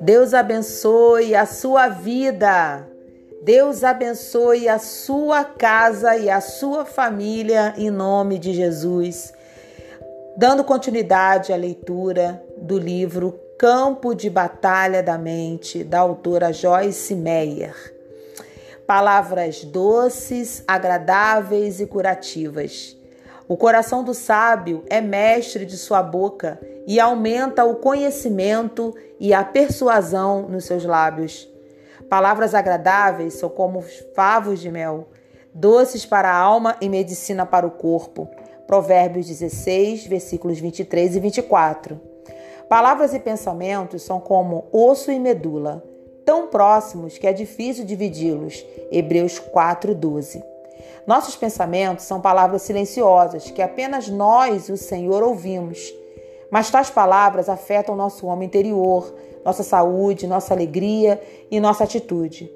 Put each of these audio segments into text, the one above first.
Deus abençoe a sua vida. Deus abençoe a sua casa e a sua família em nome de Jesus. Dando continuidade à leitura do livro Campo de Batalha da Mente, da autora Joyce Meyer. Palavras doces, agradáveis e curativas. O coração do sábio é mestre de sua boca e aumenta o conhecimento e a persuasão nos seus lábios. Palavras agradáveis são como favos de mel, doces para a alma e medicina para o corpo. Provérbios 16, versículos 23 e 24. Palavras e pensamentos são como osso e medula, tão próximos que é difícil dividi-los. Hebreus 4, 12. Nossos pensamentos são palavras silenciosas que apenas nós o Senhor ouvimos. Mas tais palavras afetam nosso homem interior, nossa saúde, nossa alegria e nossa atitude.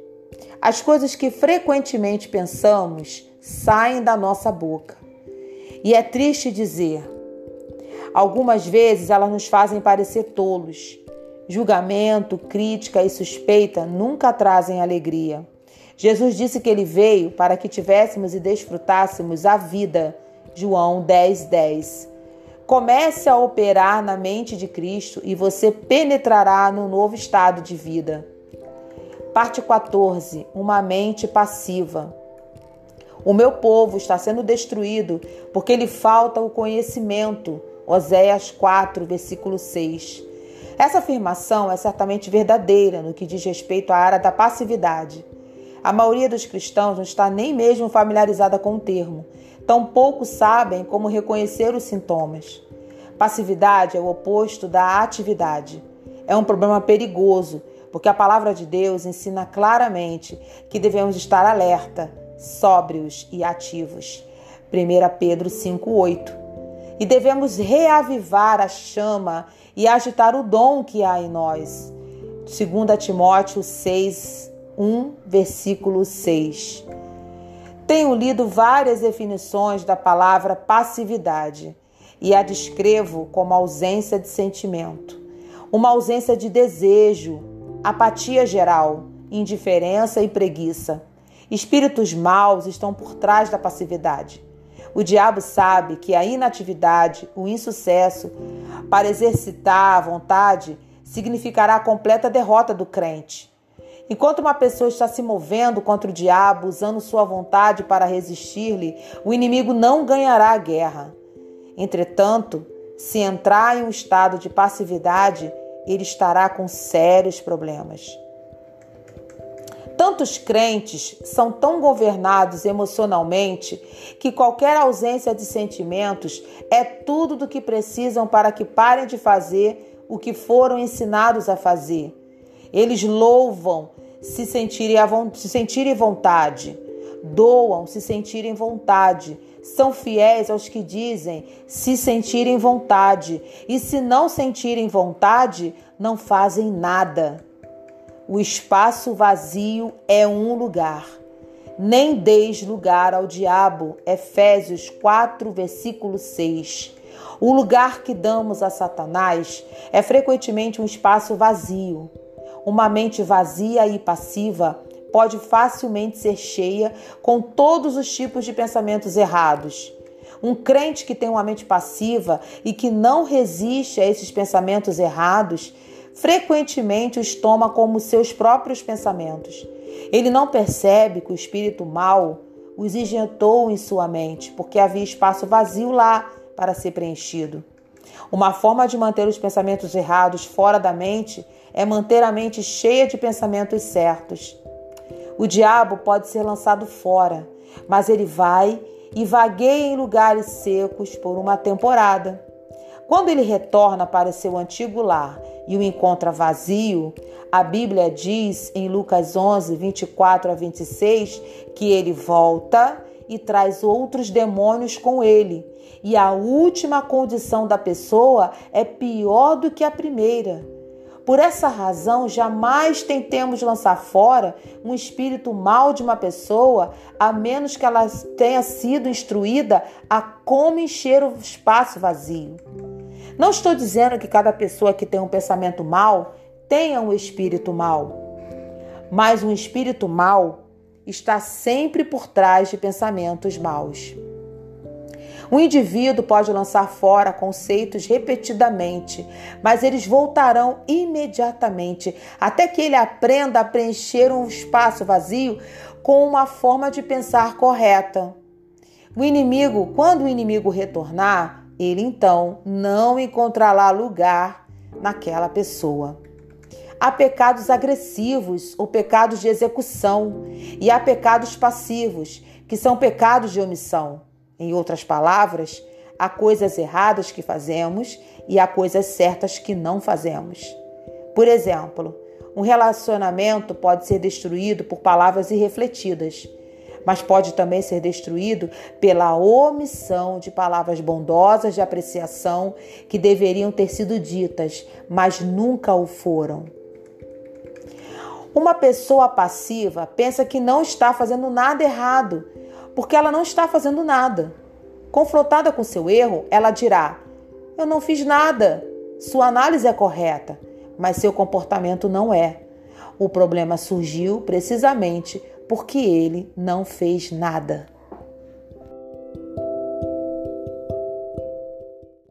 As coisas que frequentemente pensamos saem da nossa boca. E é triste dizer, algumas vezes elas nos fazem parecer tolos. Julgamento, crítica e suspeita nunca trazem alegria. Jesus disse que ele veio para que tivéssemos e desfrutássemos a vida. João 10, 10. Comece a operar na mente de Cristo e você penetrará no novo estado de vida. Parte 14. Uma mente passiva. O meu povo está sendo destruído porque lhe falta o conhecimento. Oséias 4, versículo 6. Essa afirmação é certamente verdadeira no que diz respeito à área da passividade. A maioria dos cristãos não está nem mesmo familiarizada com o termo, tampouco sabem como reconhecer os sintomas. Passividade é o oposto da atividade. É um problema perigoso, porque a palavra de Deus ensina claramente que devemos estar alerta, sóbrios e ativos. 1 Pedro 5:8. E devemos reavivar a chama e agitar o dom que há em nós. 2 Timóteo 6, 1, versículo 6. Tenho lido várias definições da palavra passividade e a descrevo como ausência de sentimento, uma ausência de desejo, apatia geral, indiferença e preguiça. Espíritos maus estão por trás da passividade. O diabo sabe que a inatividade, o insucesso para exercitar a vontade significará a completa derrota do crente. Enquanto uma pessoa está se movendo contra o diabo, usando sua vontade para resistir-lhe, o inimigo não ganhará a guerra. Entretanto, se entrar em um estado de passividade, ele estará com sérios problemas. Tantos crentes são tão governados emocionalmente que qualquer ausência de sentimentos é tudo do que precisam para que parem de fazer o que foram ensinados a fazer. Eles louvam se sentirem, se sentirem vontade, doam se sentirem vontade, são fiéis aos que dizem se sentirem vontade, e se não sentirem vontade, não fazem nada. O espaço vazio é um lugar. Nem deis lugar ao diabo. Efésios 4, versículo 6. O lugar que damos a Satanás é frequentemente um espaço vazio. Uma mente vazia e passiva pode facilmente ser cheia com todos os tipos de pensamentos errados. Um crente que tem uma mente passiva e que não resiste a esses pensamentos errados, frequentemente os toma como seus próprios pensamentos. Ele não percebe que o espírito mau os injetou em sua mente, porque havia espaço vazio lá para ser preenchido. Uma forma de manter os pensamentos errados fora da mente é manter a mente cheia de pensamentos certos. O diabo pode ser lançado fora, mas ele vai e vagueia em lugares secos por uma temporada. Quando ele retorna para seu antigo lar e o encontra vazio, a Bíblia diz em Lucas 11, 24 a 26 que ele volta e traz outros demônios com ele. E a última condição da pessoa é pior do que a primeira Por essa razão, jamais tentemos lançar fora um espírito mal de uma pessoa, a menos que ela tenha sido instruída a como encher o espaço vazio. Não estou dizendo que cada pessoa que tem um pensamento mal tenha um espírito mal, mas um espírito mal está sempre por trás de pensamentos maus. O indivíduo pode lançar fora conceitos repetidamente, mas eles voltarão imediatamente até que ele aprenda a preencher um espaço vazio com uma forma de pensar correta. O inimigo, quando o inimigo retornar, ele então não encontrará lugar naquela pessoa. Há pecados agressivos ou pecados de execução, e há pecados passivos, que são pecados de omissão. Em outras palavras, há coisas erradas que fazemos e há coisas certas que não fazemos. Por exemplo, um relacionamento pode ser destruído por palavras irrefletidas, mas pode também ser destruído pela omissão de palavras bondosas de apreciação que deveriam ter sido ditas, mas nunca o foram. Uma pessoa passiva pensa que não está fazendo nada errado porque ela não está fazendo nada. Confrontada com seu erro, ela dirá: Eu não fiz nada. Sua análise é correta, mas seu comportamento não é. O problema surgiu precisamente porque ele não fez nada.